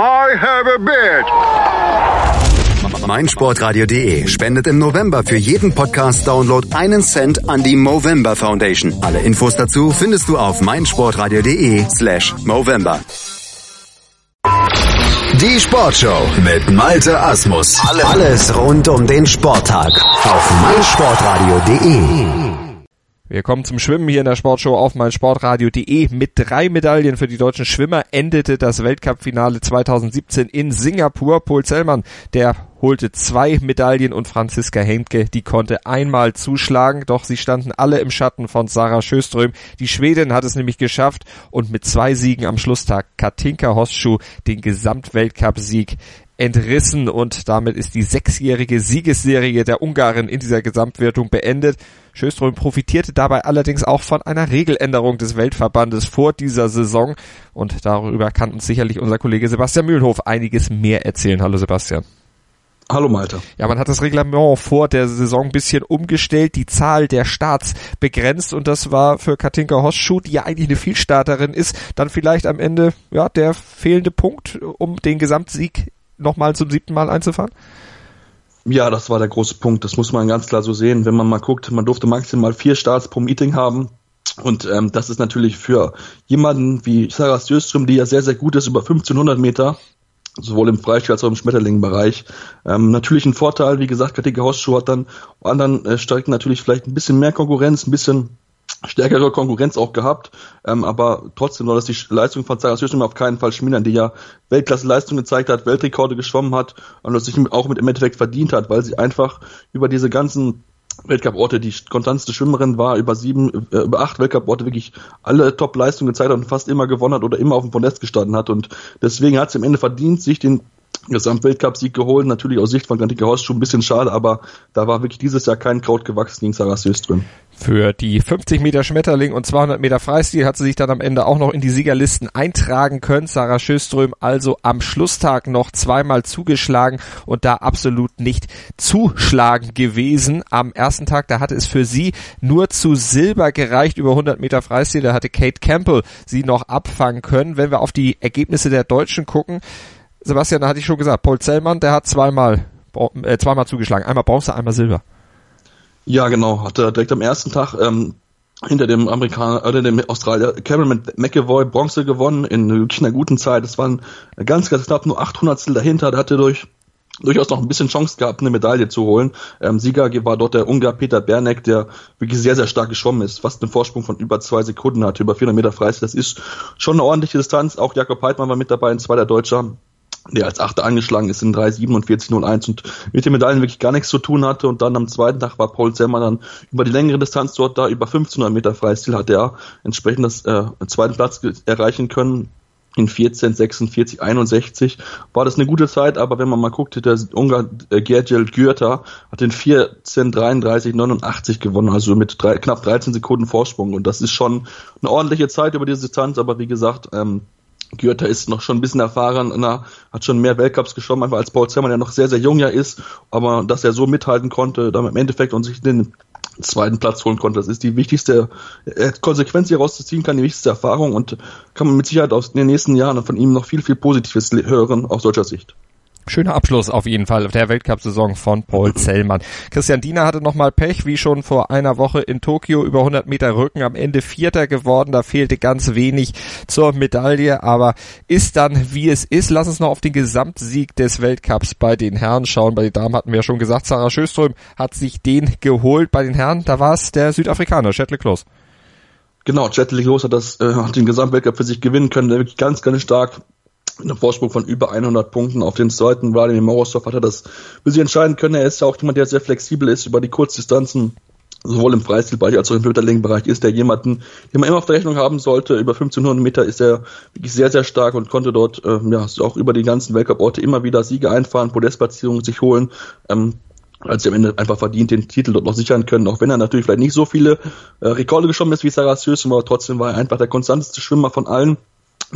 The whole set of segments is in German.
I have a bitch. meinsportradio.de spendet im November für jeden Podcast-Download einen Cent an die Movember Foundation. Alle Infos dazu findest du auf meinsportradio.de slash Movember. Die Sportshow mit Malte Asmus. Alles rund um den Sporttag auf meinsportradio.de. Wir kommen zum Schwimmen hier in der Sportshow auf meinsportradio.de. Mit drei Medaillen für die deutschen Schwimmer endete das Weltcup-Finale 2017 in Singapur. Paul Zellmann, der holte zwei Medaillen und Franziska Henke, die konnte einmal zuschlagen, doch sie standen alle im Schatten von Sarah Sjöström. Die Schwedin hat es nämlich geschafft und mit zwei Siegen am Schlusstag Katinka Hosschuh den Gesamtweltcup-Sieg entrissen und damit ist die sechsjährige Siegesserie der Ungarin in dieser Gesamtwertung beendet. Schöström profitierte dabei allerdings auch von einer Regeländerung des Weltverbandes vor dieser Saison und darüber kann uns sicherlich unser Kollege Sebastian Mühlenhof einiges mehr erzählen. Hallo Sebastian. Hallo Malte. Ja, man hat das Reglement vor der Saison ein bisschen umgestellt, die Zahl der Starts begrenzt und das war für Katinka Hosschuh, die ja eigentlich eine Vielstarterin ist, dann vielleicht am Ende ja der fehlende Punkt, um den Gesamtsieg nochmal zum siebten Mal einzufahren? Ja, das war der große Punkt. Das muss man ganz klar so sehen. Wenn man mal guckt, man durfte maximal vier Starts pro Meeting haben. Und ähm, das ist natürlich für jemanden wie Sarah Sjöström, die ja sehr, sehr gut ist, über 1500 Meter, sowohl im Freistil als auch im Schmetterlingenbereich. Ähm, natürlich ein Vorteil, wie gesagt, Katika Hausschuh hat dann anderen äh, Strecken natürlich vielleicht ein bisschen mehr Konkurrenz, ein bisschen stärkere Konkurrenz auch gehabt, ähm, aber trotzdem soll das die Leistung von Sarah Sjöström auf keinen Fall schmälern, die ja Weltklasse-Leistung gezeigt hat, Weltrekorde geschwommen hat und das sich auch mit im Endeffekt verdient hat, weil sie einfach über diese ganzen Weltcup-Orte die konstanteste Schwimmerin war, über sieben, äh, über acht Weltcup-Orte wirklich alle Top-Leistungen gezeigt hat und fast immer gewonnen hat oder immer auf dem Podest gestanden hat. Und deswegen hat sie am Ende verdient, sich den Gesamtweltcup-Sieg geholt. Natürlich aus Sicht von Gantike Horst schon ein bisschen schade, aber da war wirklich dieses Jahr kein Kraut gewachsen gegen Sarah Söström. Für die 50 Meter Schmetterling und 200 Meter Freistil hat sie sich dann am Ende auch noch in die Siegerlisten eintragen können. Sarah Schöström also am Schlusstag noch zweimal zugeschlagen und da absolut nicht zuschlagen gewesen. Am ersten Tag, da hatte es für sie nur zu Silber gereicht über 100 Meter Freistil. Da hatte Kate Campbell sie noch abfangen können. Wenn wir auf die Ergebnisse der Deutschen gucken, Sebastian, da hatte ich schon gesagt, Paul Zellmann, der hat zweimal, äh, zweimal zugeschlagen. Einmal Bronze, einmal Silber. Ja, genau. Hat er direkt am ersten Tag ähm, hinter dem Amerikaner, oder dem Australier Cameron McEvoy Bronze gewonnen in wirklich einer guten Zeit. Es waren ganz, ganz knapp nur 800 dahinter. Der hatte durch durchaus noch ein bisschen Chance gehabt, eine Medaille zu holen. Ähm, Sieger war dort der Ungar Peter Bernek, der wirklich sehr, sehr stark geschwommen ist, fast einen Vorsprung von über zwei Sekunden hatte, über 400 Meter Freistil. Das ist schon eine ordentliche Distanz. Auch Jakob Heidmann war mit dabei, ein zweiter Deutscher der als Achter angeschlagen ist in 3,47,01 und mit den Medaillen wirklich gar nichts zu tun hatte. Und dann am zweiten Tag war Paul Zellmann dann über die längere Distanz dort da, über 1500 Meter Freistil hat er entsprechend das äh, zweiten Platz erreichen können. In 14, 46, 61 war das eine gute Zeit, aber wenn man mal guckte, der Ungar äh, Gergel Gürter hat den 14, 33, 89 gewonnen, also mit drei, knapp 13 Sekunden Vorsprung. Und das ist schon eine ordentliche Zeit über diese Distanz, aber wie gesagt, ähm, Günther ist noch schon ein bisschen erfahrener, hat schon mehr Weltcups geschwommen, einfach als Paul Zimmermann, der noch sehr, sehr jung ja ist, aber dass er so mithalten konnte, dann im Endeffekt und sich den zweiten Platz holen konnte, das ist die wichtigste äh, Konsequenz, die rauszuziehen kann, die wichtigste Erfahrung und kann man mit Sicherheit aus den nächsten Jahren von ihm noch viel, viel Positives hören aus deutscher Sicht. Schöner Abschluss auf jeden Fall der Weltcup-Saison von Paul Zellmann. Christian Diener hatte nochmal Pech, wie schon vor einer Woche in Tokio über 100 Meter Rücken, am Ende Vierter geworden, da fehlte ganz wenig zur Medaille, aber ist dann wie es ist. Lass uns noch auf den Gesamtsieg des Weltcups bei den Herren schauen. Bei den Damen hatten wir ja schon gesagt, Sarah Schöström hat sich den geholt. Bei den Herren, da war es der Südafrikaner, Shetley Kloss. Genau, Shetley Kloss hat das, äh, hat den Gesamtweltcup für sich gewinnen können, der wirklich ganz, ganz stark einen Vorsprung von über 100 Punkten auf den zweiten. Vladimir Morozov hat er das für sich entscheiden können. Er ist ja auch jemand, der sehr flexibel ist über die Kurzdistanzen. Sowohl im Freistilbereich als auch im Hürterlängenbereich ist er jemanden, den man immer auf der Rechnung haben sollte. Über 1500 Meter ist er wirklich sehr, sehr stark und konnte dort äh, ja, auch über die ganzen Weltcup-Orte immer wieder Siege einfahren, Podestplatzierungen sich holen. Ähm, als sie am Ende einfach verdient den Titel dort noch sichern können, auch wenn er natürlich vielleicht nicht so viele äh, Rekorde geschwommen ist wie Sarah Sösum, aber trotzdem war er einfach der konstanteste Schwimmer von allen.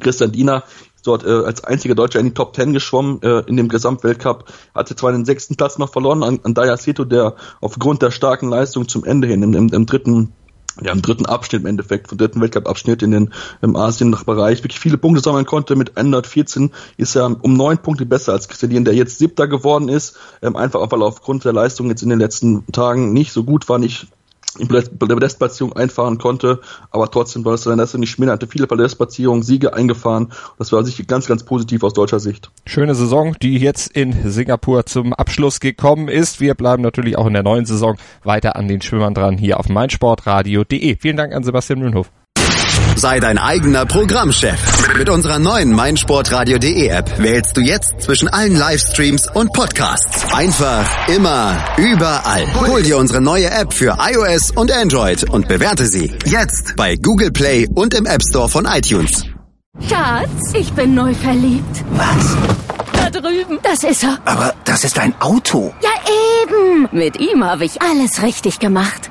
Christian Diener dort äh, als einziger Deutscher in die Top Ten geschwommen äh, in dem Gesamtweltcup, hatte zwar den sechsten Platz noch verloren an, an Daya Seto, der aufgrund der starken Leistung zum Ende hin im, im, im dritten ja, im dritten Abschnitt im Endeffekt, vom dritten Weltcup-Abschnitt in den im Asien-Bereich wirklich viele Punkte sammeln konnte. Mit 114 ist er um neun Punkte besser als Christian, der jetzt siebter geworden ist. Ähm, einfach weil er aufgrund der Leistung jetzt in den letzten Tagen nicht so gut war, nicht in der Podestplatzierung einfahren konnte, aber trotzdem war es dann, nicht schmieren hatte, viele Podestplatzierungen, Siege eingefahren. Das war sich ganz, ganz positiv aus deutscher Sicht. Schöne Saison, die jetzt in Singapur zum Abschluss gekommen ist. Wir bleiben natürlich auch in der neuen Saison weiter an den Schwimmern dran hier auf meinsportradio.de. Vielen Dank an Sebastian Mühlenhof. Sei dein eigener Programmchef. Mit unserer neuen meinsportradio.de App wählst du jetzt zwischen allen Livestreams und Podcasts. Einfach, immer, überall. Hol dir unsere neue App für iOS und Android und bewerte sie jetzt bei Google Play und im App Store von iTunes. Schatz, ich bin neu verliebt. Was? Da drüben. Das ist er. Aber das ist ein Auto. Ja, eben. Mit ihm habe ich alles richtig gemacht.